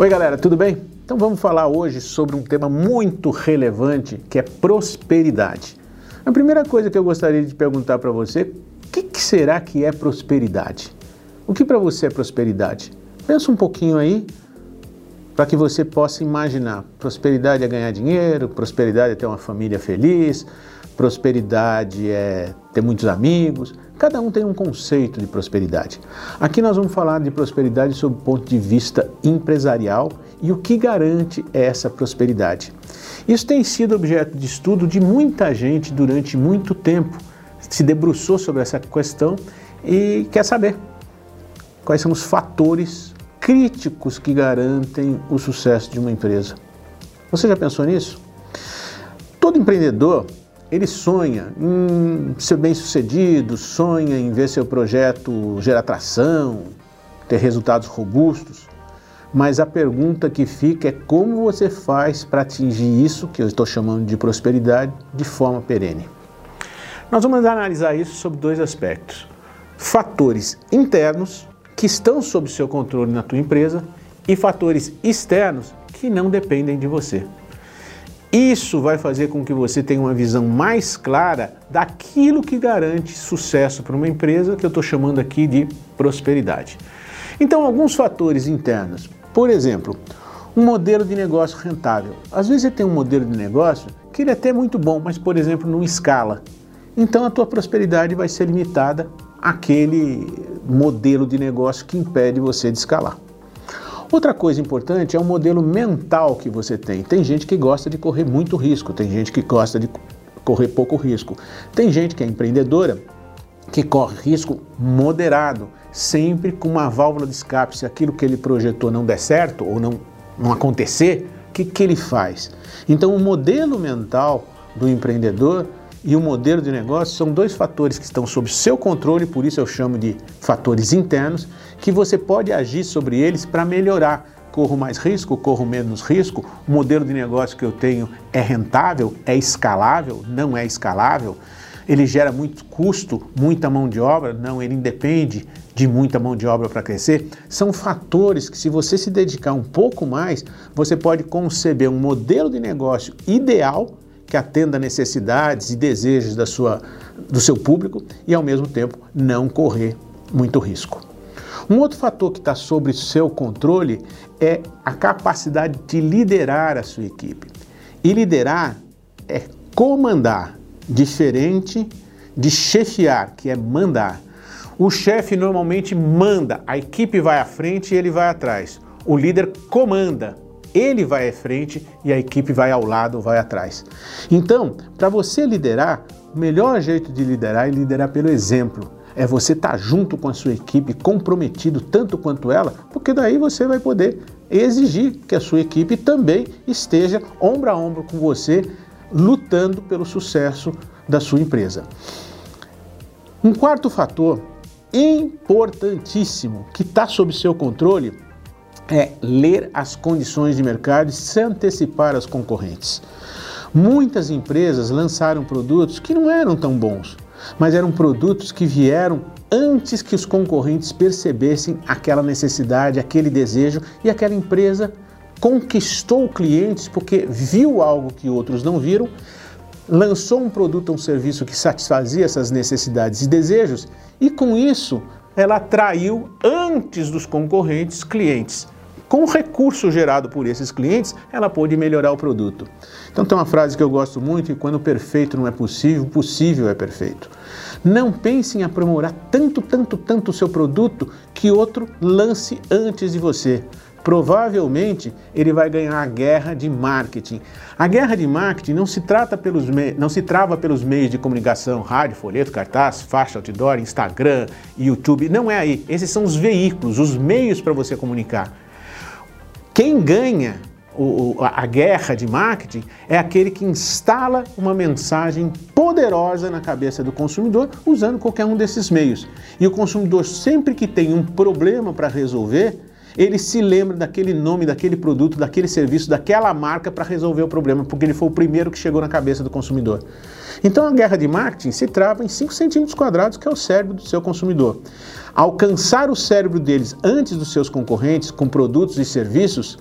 Oi, galera, tudo bem? Então vamos falar hoje sobre um tema muito relevante que é prosperidade. A primeira coisa que eu gostaria de perguntar para você, o que, que, será que é prosperidade? O que para você é prosperidade? Pensa um pouquinho aí para que você possa imaginar. Prosperidade é ganhar dinheiro, prosperidade é ter uma família feliz, prosperidade é ter muitos amigos. Cada um tem um conceito de prosperidade. Aqui nós vamos falar de prosperidade sob o ponto de vista empresarial e o que garante essa prosperidade. Isso tem sido objeto de estudo de muita gente durante muito tempo. Se debruçou sobre essa questão e quer saber quais são os fatores críticos que garantem o sucesso de uma empresa. Você já pensou nisso? Todo empreendedor ele sonha em ser bem sucedido, sonha em ver seu projeto gerar atração, ter resultados robustos. Mas a pergunta que fica é como você faz para atingir isso, que eu estou chamando de prosperidade, de forma perene. Nós vamos analisar isso sob dois aspectos: fatores internos, que estão sob seu controle na tua empresa, e fatores externos que não dependem de você. Isso vai fazer com que você tenha uma visão mais clara daquilo que garante sucesso para uma empresa, que eu estou chamando aqui de prosperidade. Então, alguns fatores internos. Por exemplo, um modelo de negócio rentável. Às vezes você tem um modelo de negócio que ele é até muito bom, mas, por exemplo, não escala. Então a tua prosperidade vai ser limitada àquele modelo de negócio que impede você de escalar. Outra coisa importante é o modelo mental que você tem. Tem gente que gosta de correr muito risco, tem gente que gosta de correr pouco risco. Tem gente que é empreendedora que corre risco moderado, sempre com uma válvula de escape. Se aquilo que ele projetou não der certo ou não, não acontecer, o que, que ele faz? Então, o modelo mental do empreendedor e o modelo de negócio são dois fatores que estão sob seu controle, por isso eu chamo de fatores internos, que você pode agir sobre eles para melhorar. Corro mais risco, corro menos risco, o modelo de negócio que eu tenho é rentável, é escalável, não é escalável, ele gera muito custo, muita mão de obra, não, ele independe de muita mão de obra para crescer. São fatores que, se você se dedicar um pouco mais, você pode conceber um modelo de negócio ideal que atenda necessidades e desejos da sua, do seu público e, ao mesmo tempo, não correr muito risco. Um outro fator que está sobre seu controle é a capacidade de liderar a sua equipe. E liderar é comandar, diferente de chefiar, que é mandar. O chefe normalmente manda, a equipe vai à frente e ele vai atrás. O líder comanda, ele vai à frente e a equipe vai ao lado, vai atrás. Então, para você liderar, o melhor jeito de liderar é liderar pelo exemplo. É você estar tá junto com a sua equipe, comprometido tanto quanto ela, porque daí você vai poder exigir que a sua equipe também esteja ombro a ombro com você, lutando pelo sucesso da sua empresa. Um quarto fator importantíssimo que está sob seu controle é ler as condições de mercado e se antecipar às concorrentes. Muitas empresas lançaram produtos que não eram tão bons, mas eram produtos que vieram antes que os concorrentes percebessem aquela necessidade, aquele desejo e aquela empresa conquistou clientes porque viu algo que outros não viram, lançou um produto ou um serviço que satisfazia essas necessidades e desejos e com isso ela atraiu antes dos concorrentes clientes. Com o recurso gerado por esses clientes, ela pôde melhorar o produto. Então tem uma frase que eu gosto muito, e quando o perfeito não é possível, possível é perfeito. Não pense em aprimorar tanto, tanto, tanto o seu produto que outro lance antes de você provavelmente ele vai ganhar a guerra de marketing. A guerra de marketing não se trata pelos não se trava pelos meios de comunicação, rádio, folheto, cartaz, faixa, outdoor, Instagram, YouTube. Não é aí. Esses são os veículos, os meios para você comunicar. Quem ganha o, a guerra de marketing é aquele que instala uma mensagem poderosa na cabeça do consumidor usando qualquer um desses meios. E o consumidor, sempre que tem um problema para resolver, ele se lembra daquele nome, daquele produto, daquele serviço, daquela marca para resolver o problema, porque ele foi o primeiro que chegou na cabeça do consumidor. Então a guerra de marketing se trava em 5 centímetros quadrados, que é o cérebro do seu consumidor. Alcançar o cérebro deles antes dos seus concorrentes com produtos e serviços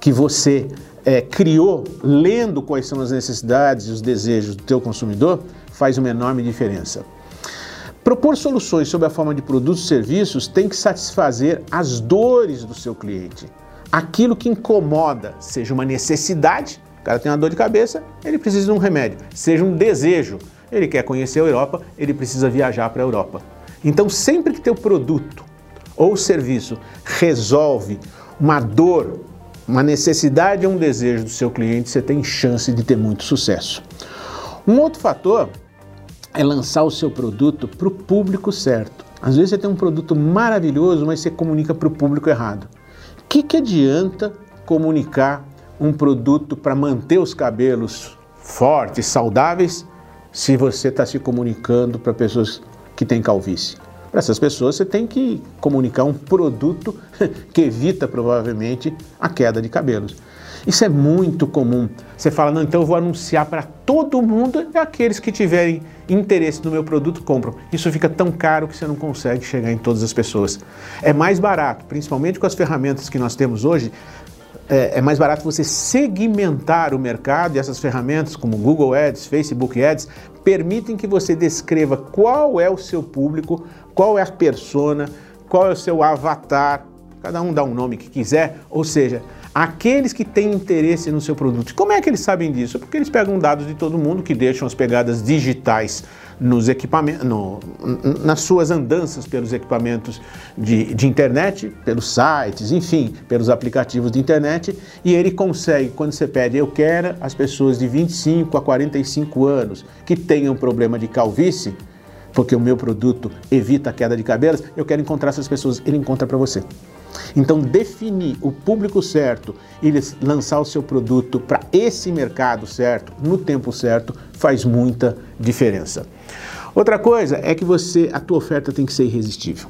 que você é, criou lendo quais são as necessidades e os desejos do teu consumidor faz uma enorme diferença. Propor soluções sob a forma de produtos e serviços tem que satisfazer as dores do seu cliente. Aquilo que incomoda, seja uma necessidade, o cara tem uma dor de cabeça, ele precisa de um remédio, seja um desejo, ele quer conhecer a Europa, ele precisa viajar para a Europa. Então, sempre que teu produto ou serviço resolve uma dor, uma necessidade ou um desejo do seu cliente, você tem chance de ter muito sucesso. Um outro fator é lançar o seu produto para o público certo. Às vezes você tem um produto maravilhoso, mas você comunica para o público errado. O que, que adianta comunicar um produto para manter os cabelos fortes, saudáveis, se você está se comunicando para pessoas que têm calvície? Para essas pessoas você tem que comunicar um produto que evita provavelmente a queda de cabelos. Isso é muito comum. Você fala, não, então eu vou anunciar para todo mundo e aqueles que tiverem interesse no meu produto compram. Isso fica tão caro que você não consegue chegar em todas as pessoas. É mais barato, principalmente com as ferramentas que nós temos hoje, é, é mais barato você segmentar o mercado e essas ferramentas como Google Ads, Facebook Ads permitem que você descreva qual é o seu público, qual é a persona, qual é o seu avatar, cada um dá um nome que quiser, ou seja, aqueles que têm interesse no seu produto. Como é que eles sabem disso? Porque eles pegam dados de todo mundo que deixam as pegadas digitais nos equipamentos, no, nas suas andanças pelos equipamentos de, de internet, pelos sites, enfim, pelos aplicativos de internet, e ele consegue, quando você pede, eu quero as pessoas de 25 a 45 anos que tenham problema de calvície, porque o meu produto evita a queda de cabelos, eu quero encontrar essas pessoas, ele encontra para você. Então, definir o público certo e lançar o seu produto para esse mercado certo, no tempo certo, faz muita diferença. Outra coisa é que você, a tua oferta tem que ser irresistível.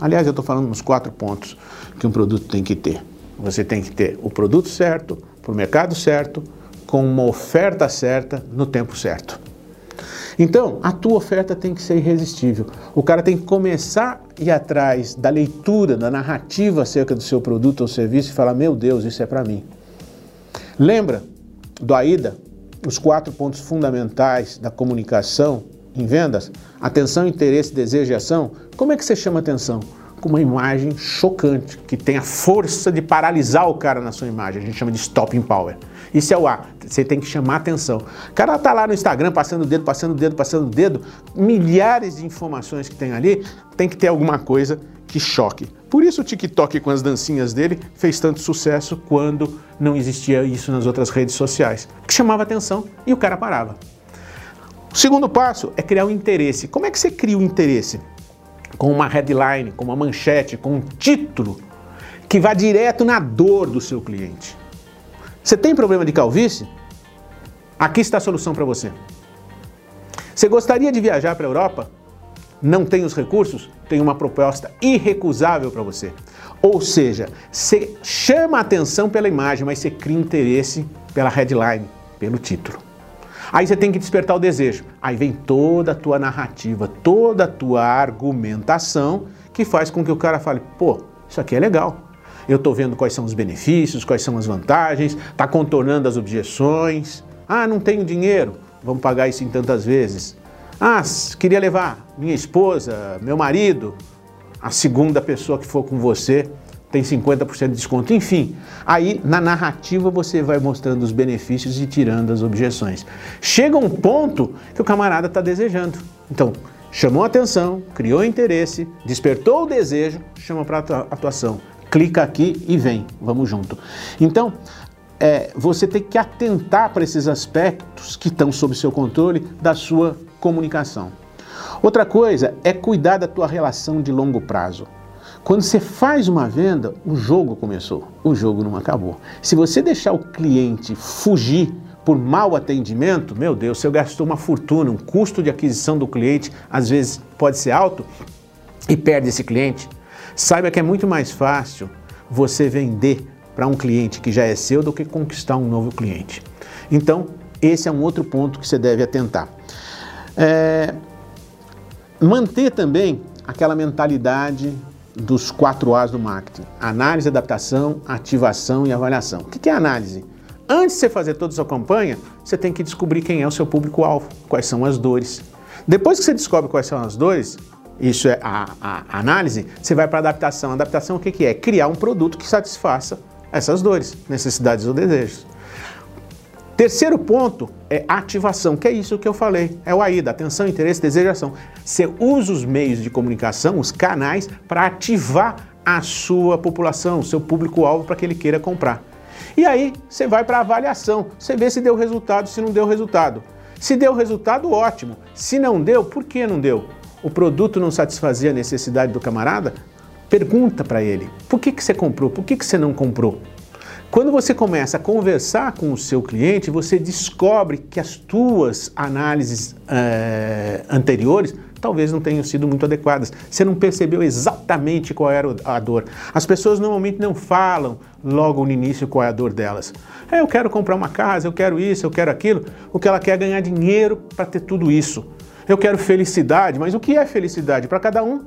Aliás, eu estou falando nos quatro pontos que um produto tem que ter. Você tem que ter o produto certo, para o mercado certo, com uma oferta certa, no tempo certo. Então, a tua oferta tem que ser irresistível. O cara tem que começar a ir atrás da leitura, da narrativa acerca do seu produto ou serviço e falar: meu Deus, isso é para mim. Lembra do AIDA? Os quatro pontos fundamentais da comunicação em vendas? Atenção, interesse, desejo e ação. Como é que você chama atenção? com uma imagem chocante, que tem a força de paralisar o cara na sua imagem. A gente chama de stopping power. Isso é o A. Você tem que chamar atenção. O cara tá lá no Instagram passando o dedo, passando o dedo, passando o dedo, milhares de informações que tem ali, tem que ter alguma coisa que choque. Por isso o TikTok com as dancinhas dele fez tanto sucesso quando não existia isso nas outras redes sociais. Que chamava atenção e o cara parava. O segundo passo é criar um interesse. Como é que você cria o um interesse? com uma headline, com uma manchete, com um título que vá direto na dor do seu cliente. Você tem problema de calvície? Aqui está a solução para você. Você gostaria de viajar para a Europa? Não tem os recursos? Tem uma proposta irrecusável para você. Ou seja, você chama atenção pela imagem, mas você cria interesse pela headline, pelo título. Aí você tem que despertar o desejo. Aí vem toda a tua narrativa, toda a tua argumentação que faz com que o cara fale: pô, isso aqui é legal. Eu estou vendo quais são os benefícios, quais são as vantagens, está contornando as objeções. Ah, não tenho dinheiro, vamos pagar isso em tantas vezes. Ah, queria levar minha esposa, meu marido, a segunda pessoa que for com você tem 50% de desconto. Enfim, aí na narrativa você vai mostrando os benefícios e tirando as objeções. Chega um ponto que o camarada está desejando. Então, chamou atenção, criou interesse, despertou o desejo, chama para atuação. Clica aqui e vem, vamos junto. Então, é, você tem que atentar para esses aspectos que estão sob seu controle da sua comunicação. Outra coisa é cuidar da tua relação de longo prazo. Quando você faz uma venda, o jogo começou, o jogo não acabou. Se você deixar o cliente fugir por mau atendimento, meu Deus, você gastou uma fortuna, um custo de aquisição do cliente, às vezes pode ser alto, e perde esse cliente. Saiba que é muito mais fácil você vender para um cliente que já é seu do que conquistar um novo cliente. Então, esse é um outro ponto que você deve atentar. É, manter também aquela mentalidade dos quatro A's do marketing: análise, adaptação, ativação e avaliação. O que é análise? Antes de você fazer toda a sua campanha, você tem que descobrir quem é o seu público-alvo, quais são as dores. Depois que você descobre quais são as dores, isso é a, a análise, você vai para adaptação. A adaptação o que, que é? Criar um produto que satisfaça essas dores, necessidades ou desejos. Terceiro ponto é ativação, que é isso que eu falei. É o AIDA, atenção, interesse, desejo, ação. Você usa os meios de comunicação, os canais, para ativar a sua população, o seu público-alvo para que ele queira comprar. E aí você vai para a avaliação, você vê se deu resultado, se não deu resultado. Se deu resultado, ótimo. Se não deu, por que não deu? O produto não satisfazia a necessidade do camarada? Pergunta para ele: por que, que você comprou? Por que, que você não comprou? Quando você começa a conversar com o seu cliente, você descobre que as tuas análises é, anteriores talvez não tenham sido muito adequadas. Você não percebeu exatamente qual era a dor. As pessoas normalmente não falam logo no início qual é a dor delas. É, eu quero comprar uma casa, eu quero isso, eu quero aquilo. O que ela quer é ganhar dinheiro para ter tudo isso. Eu quero felicidade, mas o que é felicidade? Para cada um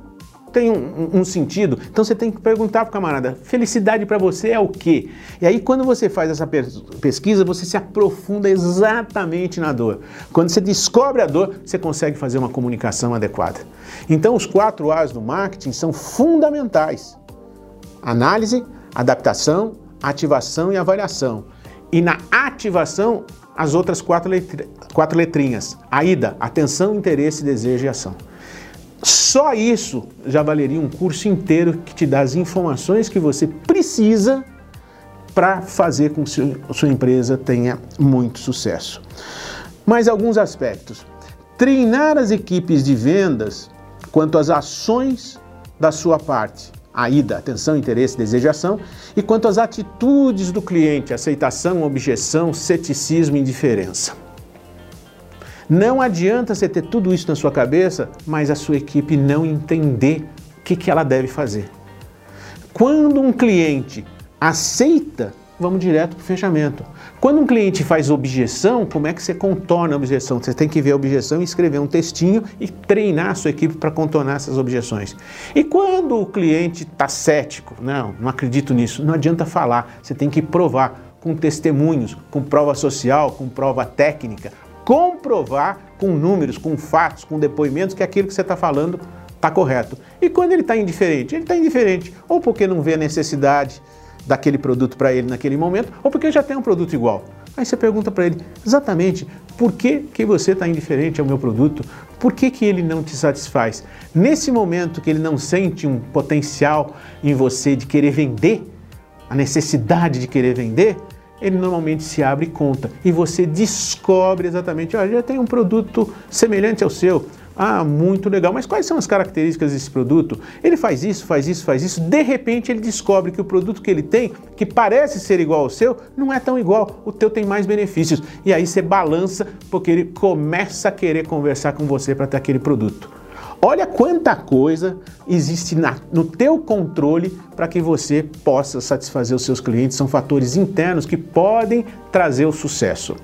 tem um, um, sentido. Então você tem que perguntar para o camarada: felicidade para você é o quê? E aí, quando você faz essa pesquisa, você se aprofunda exatamente na dor. Quando você descobre a dor, você consegue fazer uma comunicação adequada. Então, os quatro A's do marketing são fundamentais: análise, adaptação, ativação e avaliação. E na ativação, as outras quatro, quatro letrinhas: AIDA, atenção, interesse, desejo e ação. Só isso já valeria um curso inteiro que te dá as informações que você precisa para fazer com que sua empresa tenha muito sucesso. Mais alguns aspectos. Treinar as equipes de vendas quanto às ações da sua parte, a ida, atenção, interesse, desejação, e quanto às atitudes do cliente, aceitação, objeção, ceticismo e indiferença. Não adianta você ter tudo isso na sua cabeça, mas a sua equipe não entender o que, que ela deve fazer. Quando um cliente aceita, vamos direto para o fechamento. Quando um cliente faz objeção, como é que você contorna a objeção? Você tem que ver a objeção e escrever um textinho e treinar a sua equipe para contornar essas objeções. E quando o cliente está cético, não, não acredito nisso, não adianta falar, você tem que provar com testemunhos, com prova social, com prova técnica, comprovar com números, com fatos, com depoimentos que aquilo que você está falando está correto. E quando ele está indiferente? Ele está indiferente ou porque não vê a necessidade daquele produto para ele naquele momento, ou porque já tem um produto igual. Aí você pergunta para ele exatamente por que, que você está indiferente ao meu produto, por que, que ele não te satisfaz. Nesse momento que ele não sente um potencial em você de querer vender, a necessidade de querer vender, ele normalmente se abre conta e você descobre exatamente, olha, já tem um produto semelhante ao seu. Ah, muito legal. Mas quais são as características desse produto? Ele faz isso, faz isso, faz isso. De repente ele descobre que o produto que ele tem, que parece ser igual ao seu, não é tão igual. O teu tem mais benefícios. E aí você balança porque ele começa a querer conversar com você para ter aquele produto. Olha quanta coisa existe na, no teu controle para que você possa satisfazer os seus clientes. São fatores internos que podem trazer o sucesso.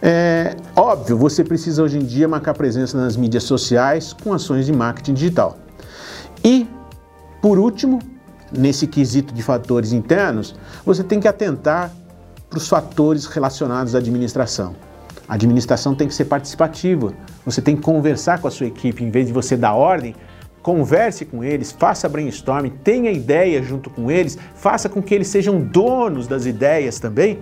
É óbvio, você precisa hoje em dia marcar presença nas mídias sociais com ações de marketing digital. E, por último, nesse quesito de fatores internos, você tem que atentar para os fatores relacionados à administração. A administração tem que ser participativa. Você tem que conversar com a sua equipe, em vez de você dar ordem, converse com eles, faça brainstorming, tenha ideia junto com eles, faça com que eles sejam donos das ideias também,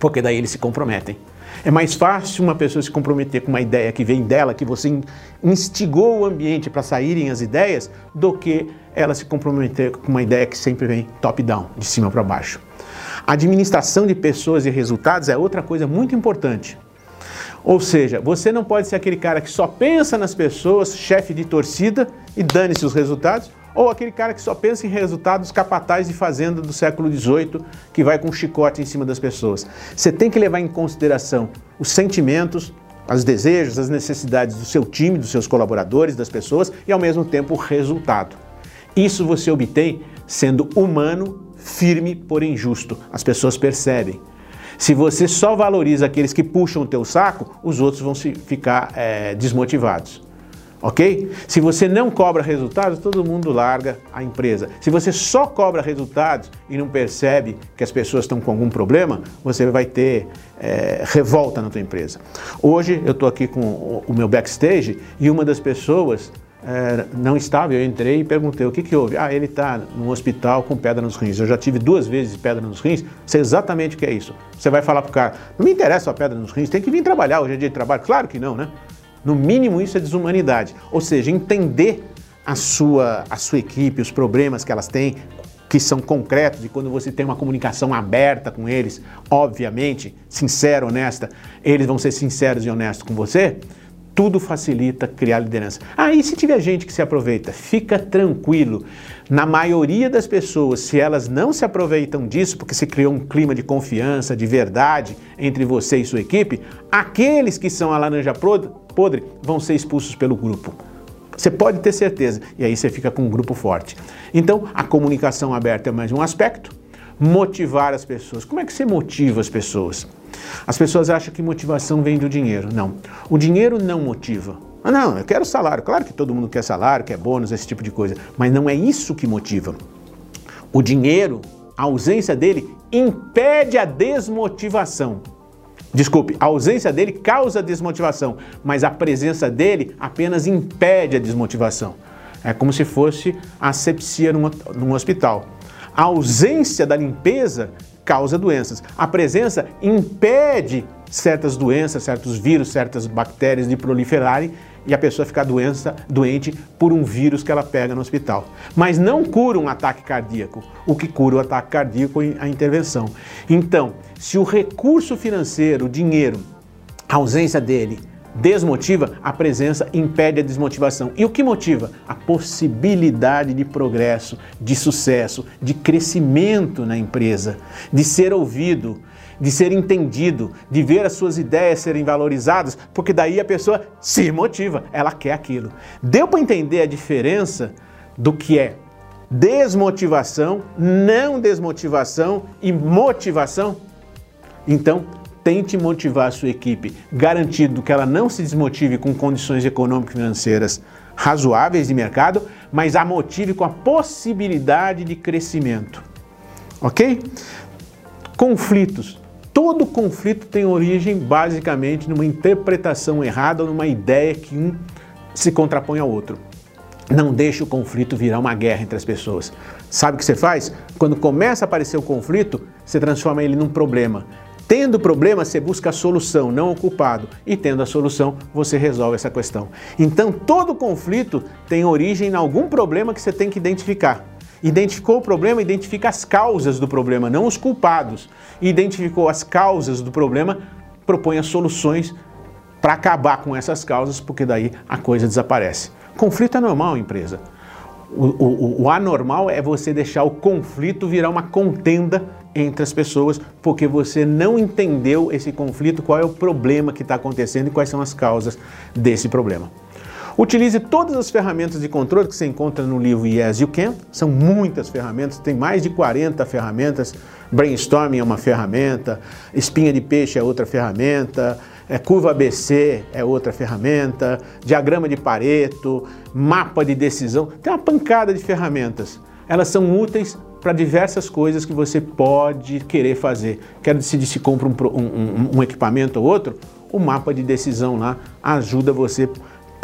porque daí eles se comprometem. É mais fácil uma pessoa se comprometer com uma ideia que vem dela, que você instigou o ambiente para saírem as ideias, do que ela se comprometer com uma ideia que sempre vem top-down, de cima para baixo. A administração de pessoas e resultados é outra coisa muito importante. Ou seja, você não pode ser aquele cara que só pensa nas pessoas, chefe de torcida e dane-se os resultados, ou aquele cara que só pensa em resultados capazes de fazenda do século XVIII, que vai com um chicote em cima das pessoas. Você tem que levar em consideração os sentimentos, os desejos, as necessidades do seu time, dos seus colaboradores, das pessoas e ao mesmo tempo o resultado. Isso você obtém sendo humano, firme, porém justo. As pessoas percebem. Se você só valoriza aqueles que puxam o teu saco, os outros vão se ficar é, desmotivados. Ok? Se você não cobra resultados, todo mundo larga a empresa. Se você só cobra resultados e não percebe que as pessoas estão com algum problema, você vai ter é, revolta na tua empresa. Hoje eu estou aqui com o meu backstage e uma das pessoas é, não estava, eu entrei e perguntei o que, que houve. Ah, ele está no hospital com pedra nos rins. Eu já tive duas vezes pedra nos rins, sei exatamente o que é isso. Você vai falar para o cara, não me interessa a pedra nos rins, tem que vir trabalhar, hoje é dia de trabalho. Claro que não, né? No mínimo, isso é desumanidade. Ou seja, entender a sua, a sua equipe, os problemas que elas têm, que são concretos, e quando você tem uma comunicação aberta com eles, obviamente, sincera, honesta, eles vão ser sinceros e honestos com você, tudo facilita criar liderança. Ah, e se tiver gente que se aproveita? Fica tranquilo. Na maioria das pessoas, se elas não se aproveitam disso, porque se criou um clima de confiança, de verdade entre você e sua equipe, aqueles que são a laranja podre vão ser expulsos pelo grupo. Você pode ter certeza. E aí você fica com um grupo forte. Então, a comunicação aberta é mais um aspecto. Motivar as pessoas. Como é que você motiva as pessoas? As pessoas acham que motivação vem do dinheiro. Não. O dinheiro não motiva. Ah, não, eu quero salário. Claro que todo mundo quer salário, quer bônus, esse tipo de coisa. Mas não é isso que motiva. O dinheiro, a ausência dele, impede a desmotivação. Desculpe, a ausência dele causa desmotivação, mas a presença dele apenas impede a desmotivação. É como se fosse asepsia num, num hospital. A ausência da limpeza causa doenças. A presença impede certas doenças, certos vírus, certas bactérias de proliferarem e a pessoa ficar doença, doente por um vírus que ela pega no hospital. Mas não cura um ataque cardíaco. O que cura o ataque cardíaco é a intervenção. Então, se o recurso financeiro, o dinheiro, a ausência dele desmotiva, a presença impede a desmotivação. E o que motiva? A possibilidade de progresso, de sucesso, de crescimento na empresa, de ser ouvido, de ser entendido, de ver as suas ideias serem valorizadas, porque daí a pessoa se motiva, ela quer aquilo. Deu para entender a diferença do que é desmotivação, não desmotivação e motivação? Então, tente motivar a sua equipe, garantindo que ela não se desmotive com condições econômicas e financeiras razoáveis de mercado, mas a motive com a possibilidade de crescimento. Ok? Conflitos. Todo conflito tem origem basicamente numa interpretação errada ou numa ideia que um se contrapõe ao outro. Não deixe o conflito virar uma guerra entre as pessoas. Sabe o que você faz? Quando começa a aparecer o conflito, você transforma ele num problema. Tendo problema, você busca a solução, não o culpado. E tendo a solução, você resolve essa questão. Então, todo conflito tem origem em algum problema que você tem que identificar. Identificou o problema, identifica as causas do problema, não os culpados. Identificou as causas do problema, propõe as soluções para acabar com essas causas, porque daí a coisa desaparece. Conflito é normal, empresa. O, o, o, anormal é você deixar o conflito virar uma contenda entre as pessoas, porque você não entendeu esse conflito, qual é o problema que está acontecendo e quais são as causas desse problema. Utilize todas as ferramentas de controle que você encontra no livro Yes You Can. São muitas ferramentas, tem mais de 40 ferramentas. Brainstorming é uma ferramenta, espinha de peixe é outra ferramenta, é, curva ABC é outra ferramenta, diagrama de Pareto, mapa de decisão. Tem uma pancada de ferramentas. Elas são úteis para diversas coisas que você pode querer fazer. Quer decidir se compra um, um, um equipamento ou outro? O mapa de decisão lá ajuda você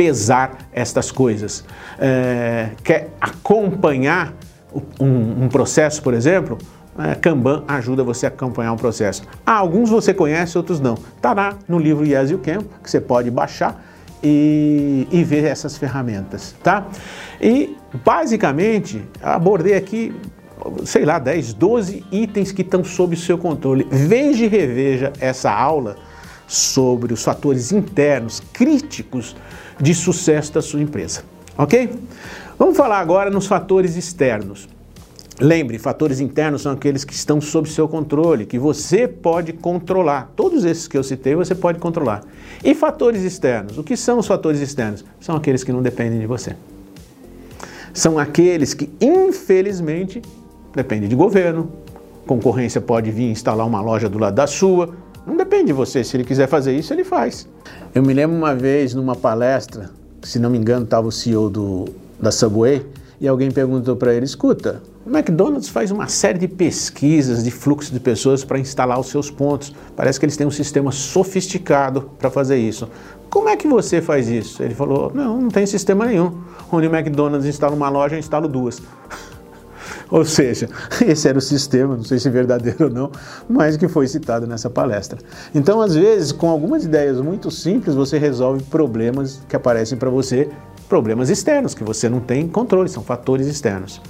pesar estas coisas. É, quer acompanhar um, um, processo, por exemplo? É, Kanban ajuda você a acompanhar um processo. Ah, alguns você conhece, outros não. Está lá no livro Yes You Can, que você pode baixar e, e, ver essas ferramentas, tá? E basicamente abordei aqui, sei lá, 10, 12 itens que estão sob seu controle. Veja e reveja essa aula sobre os fatores internos críticos de sucesso da sua empresa. Ok? Vamos falar agora nos fatores externos. Lembre, fatores internos são aqueles que estão sob seu controle, que você pode controlar. Todos esses que eu citei você pode controlar. E fatores externos? O que são os fatores externos? São aqueles que não dependem de você. São aqueles que, infelizmente, dependem de governo. Concorrência pode vir instalar uma loja do lado da sua, depende de você, se ele quiser fazer isso, ele faz. Eu me lembro uma vez numa palestra se não me engano, estava o CEO do, da Subway, e alguém perguntou para ele: escuta, o McDonald's faz uma série de pesquisas de fluxo de pessoas para instalar os seus pontos. Parece que eles têm um sistema sofisticado para fazer isso. Como é que você faz isso? Ele falou: não, não tem sistema nenhum. Onde o McDonald's instala uma loja, eu instalo duas. Ou seja, esse era o sistema, não sei se verdadeiro ou não, mas que foi citado nessa palestra. Então, às vezes, com algumas ideias muito simples, você resolve problemas que aparecem para você, problemas externos, que você não tem controle, são fatores externos.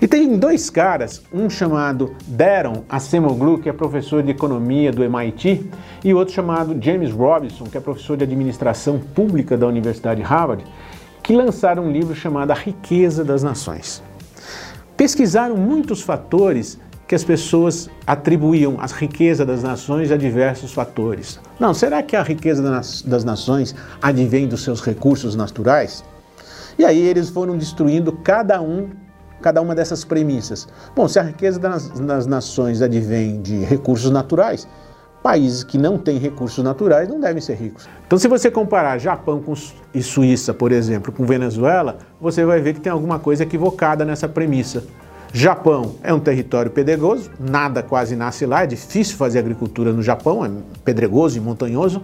E tem dois caras, um chamado Darren Acemoglu, que é professor de economia do MIT, e outro chamado James Robinson, que é professor de administração pública da Universidade de Harvard, que lançaram um livro chamado A Riqueza das Nações pesquisaram muitos fatores que as pessoas atribuíam a riqueza das nações a diversos fatores. Não, será que a riqueza das nações advém dos seus recursos naturais? E aí eles foram destruindo cada um, cada uma dessas premissas. Bom, se a riqueza das, das nações advém de recursos naturais, Países que não têm recursos naturais não devem ser ricos. Então, se você comparar Japão com, e Suíça, por exemplo, com Venezuela, você vai ver que tem alguma coisa equivocada nessa premissa. Japão é um território pedregoso, nada quase nasce lá, é difícil fazer agricultura no Japão, é pedregoso e montanhoso.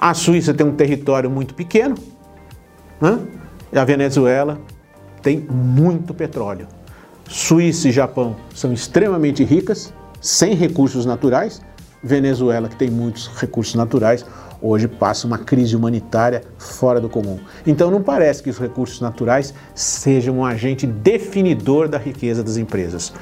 A Suíça tem um território muito pequeno, né? e a Venezuela tem muito petróleo. Suíça e Japão são extremamente ricas, sem recursos naturais, Venezuela, que tem muitos recursos naturais, hoje passa uma crise humanitária fora do comum. Então não parece que os recursos naturais sejam um agente definidor da riqueza das empresas.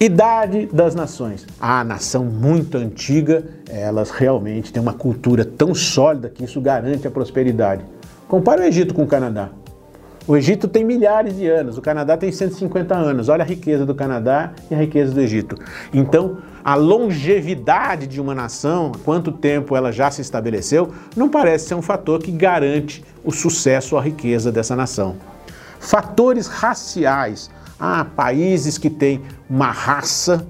Idade das nações. A nação muito antiga, elas realmente têm uma cultura tão sólida que isso garante a prosperidade. Compare o Egito com o Canadá. O Egito tem milhares de anos, o Canadá tem 150 anos. Olha a riqueza do Canadá e a riqueza do Egito. Então, a longevidade de uma nação, quanto tempo ela já se estabeleceu, não parece ser um fator que garante o sucesso ou a riqueza dessa nação. Fatores raciais. Ah, países que têm uma raça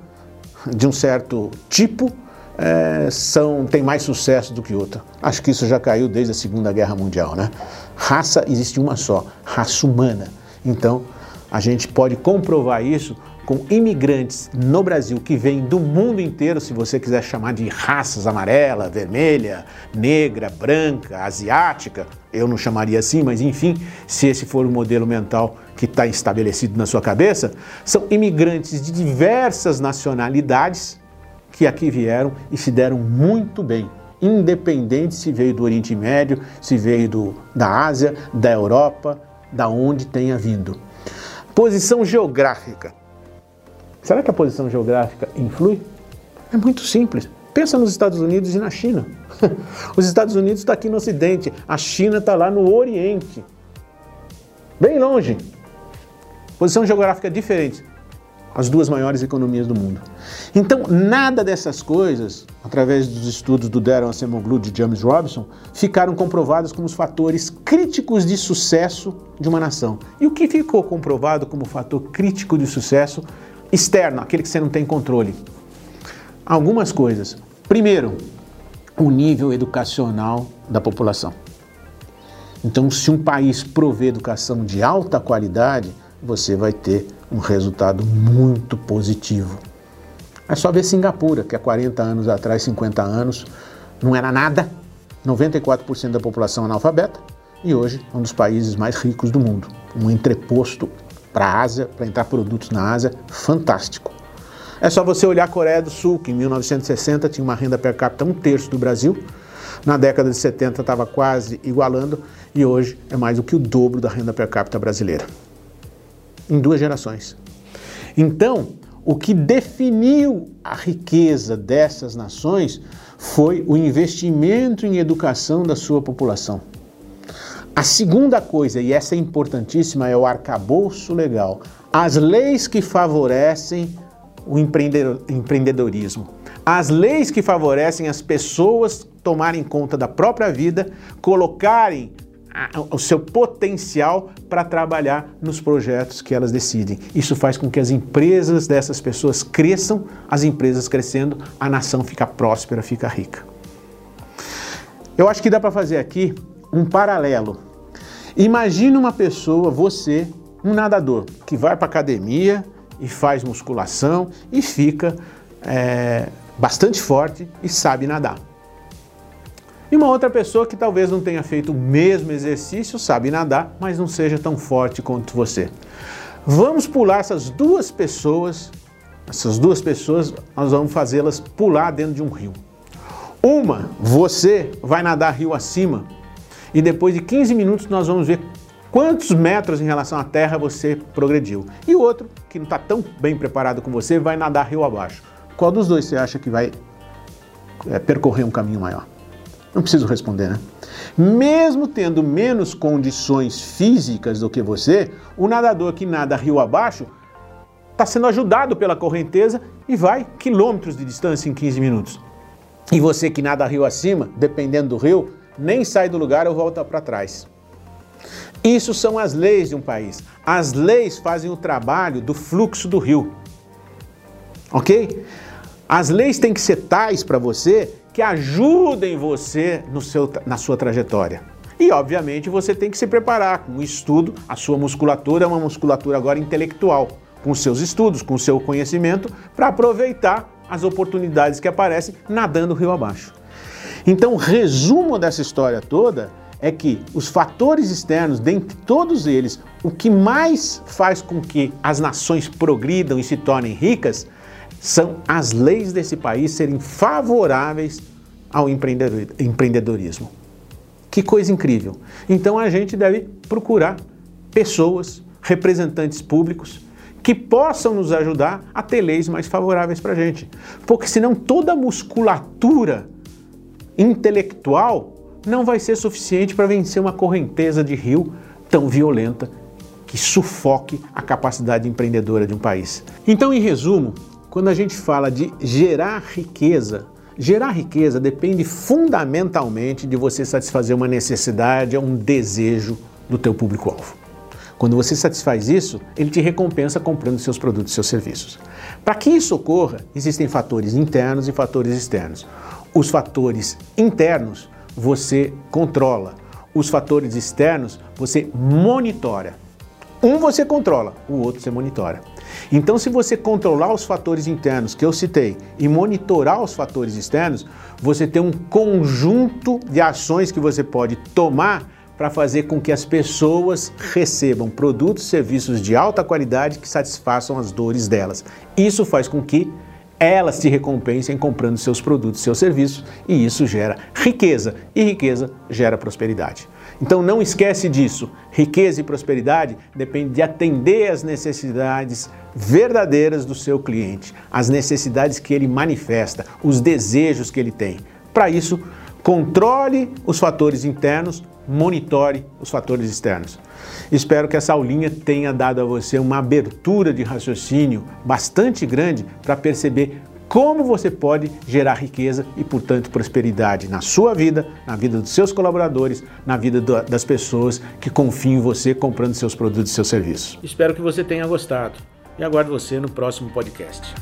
de um certo tipo é, são, têm mais sucesso do que outra. Acho que isso já caiu desde a Segunda Guerra Mundial, né? Raça existe uma só, raça humana. Então, a gente pode comprovar isso com imigrantes no Brasil que vêm do mundo inteiro, se você quiser chamar de raças amarela, vermelha, negra, branca, asiática, eu não chamaria assim, mas enfim, se esse for o modelo mental que está estabelecido na sua cabeça, são imigrantes de diversas nacionalidades que aqui vieram e se deram muito bem, independente se veio do Oriente Médio, se veio do, da Ásia, da Europa, da onde tenha vindo. Posição geográfica. Será que a posição geográfica influi? É muito simples. Pensa nos Estados Unidos e na China. Os Estados Unidos está aqui no Ocidente, a China está lá no Oriente, bem longe. Posição geográfica diferente. As duas maiores economias do mundo. Então, nada dessas coisas, através dos estudos do Darren Acemoglu e de James Robinson, ficaram comprovadas como os fatores críticos de sucesso de uma nação. E o que ficou comprovado como fator crítico de sucesso externo, aquele que você não tem controle. Algumas coisas. Primeiro, o nível educacional da população. Então, se um país provê educação de alta qualidade, você vai ter um resultado muito positivo. É só ver Singapura, que há 40 anos atrás, 50 anos, não era nada, 94% da população analfabeta, e hoje é um dos países mais ricos do mundo. Um entreposto para a Ásia, para entrar produtos na Ásia, fantástico. É só você olhar a Coreia do Sul, que em 1960 tinha uma renda per capita um terço do Brasil, na década de 70 estava quase igualando e hoje é mais do que o dobro da renda per capita brasileira. Em duas gerações. Então, o que definiu a riqueza dessas nações foi o investimento em educação da sua população. A segunda coisa, e essa é importantíssima, é o arcabouço legal. As leis que favorecem o empreendedorismo. As leis que favorecem as pessoas tomarem conta da própria vida, colocarem o seu potencial para trabalhar nos projetos que elas decidem. Isso faz com que as empresas dessas pessoas cresçam, as empresas crescendo, a nação fica próspera, fica rica. Eu acho que dá para fazer aqui um paralelo Imagina uma pessoa, você, um nadador, que vai para academia e faz musculação e fica é, bastante forte e sabe nadar. E uma outra pessoa que talvez não tenha feito o mesmo exercício, sabe nadar, mas não seja tão forte quanto você. Vamos pular essas duas pessoas, essas duas pessoas, nós vamos fazê-las pular dentro de um rio. Uma, você vai nadar rio acima e depois de 15 minutos nós vamos ver quantos metros em relação à terra você progrediu. E o outro, que não está tão bem preparado com você, vai nadar rio abaixo. Qual dos dois você acha que vai é, percorrer um caminho maior? Não preciso responder, né? Mesmo tendo menos condições físicas do que você, o nadador que nada rio abaixo está sendo ajudado pela correnteza e vai quilômetros de distância em 15 minutos. E você que nada rio acima, dependendo do rio, nem sai do lugar ou volta para trás. Isso são as leis de um país. As leis fazem o trabalho do fluxo do rio. Ok? As leis têm que ser tais para você que ajudem você no seu, na sua trajetória. E, obviamente, você tem que se preparar com o estudo. A sua musculatura é uma musculatura agora intelectual, com seus estudos, com seu conhecimento, para aproveitar as oportunidades que aparecem nadando rio abaixo. Então, o resumo dessa história toda é que os fatores externos, dentre todos eles, o que mais faz com que as nações progridam e se tornem ricas são as leis desse país serem favoráveis ao empreendedorismo. Que coisa incrível! Então a gente deve procurar pessoas, representantes públicos, que possam nos ajudar a ter leis mais favoráveis para a gente. Porque senão toda a musculatura intelectual não vai ser suficiente para vencer uma correnteza de rio tão violenta que sufoque a capacidade empreendedora de um país. Então, em resumo, quando a gente fala de gerar riqueza, gerar riqueza depende fundamentalmente de você satisfazer uma necessidade um desejo do teu público-alvo. Quando você satisfaz isso, ele te recompensa comprando seus produtos e seus serviços. Para que isso ocorra, existem fatores internos e fatores externos. Os fatores internos você controla, os fatores externos você monitora. Um você controla, o outro você monitora. Então, se você controlar os fatores internos que eu citei e monitorar os fatores externos, você tem um conjunto de ações que você pode tomar para fazer com que as pessoas recebam produtos e serviços de alta qualidade que satisfaçam as dores delas. Isso faz com que elas te recompensem comprando seus produtos, seus serviços, e isso gera riqueza, e riqueza gera prosperidade. Então não esquece disso. Riqueza e prosperidade depende de atender às necessidades verdadeiras do seu cliente, as necessidades que ele manifesta, os desejos que ele tem. Para isso, controle os fatores internos, monitore os fatores externos. Espero que essa aulinha tenha dado a você uma abertura de raciocínio bastante grande para perceber como você pode gerar riqueza e, portanto, prosperidade na sua vida, na vida dos seus colaboradores, na vida das pessoas que confiam em você comprando seus produtos e seus serviços. Espero que você tenha gostado e aguardo você no próximo podcast.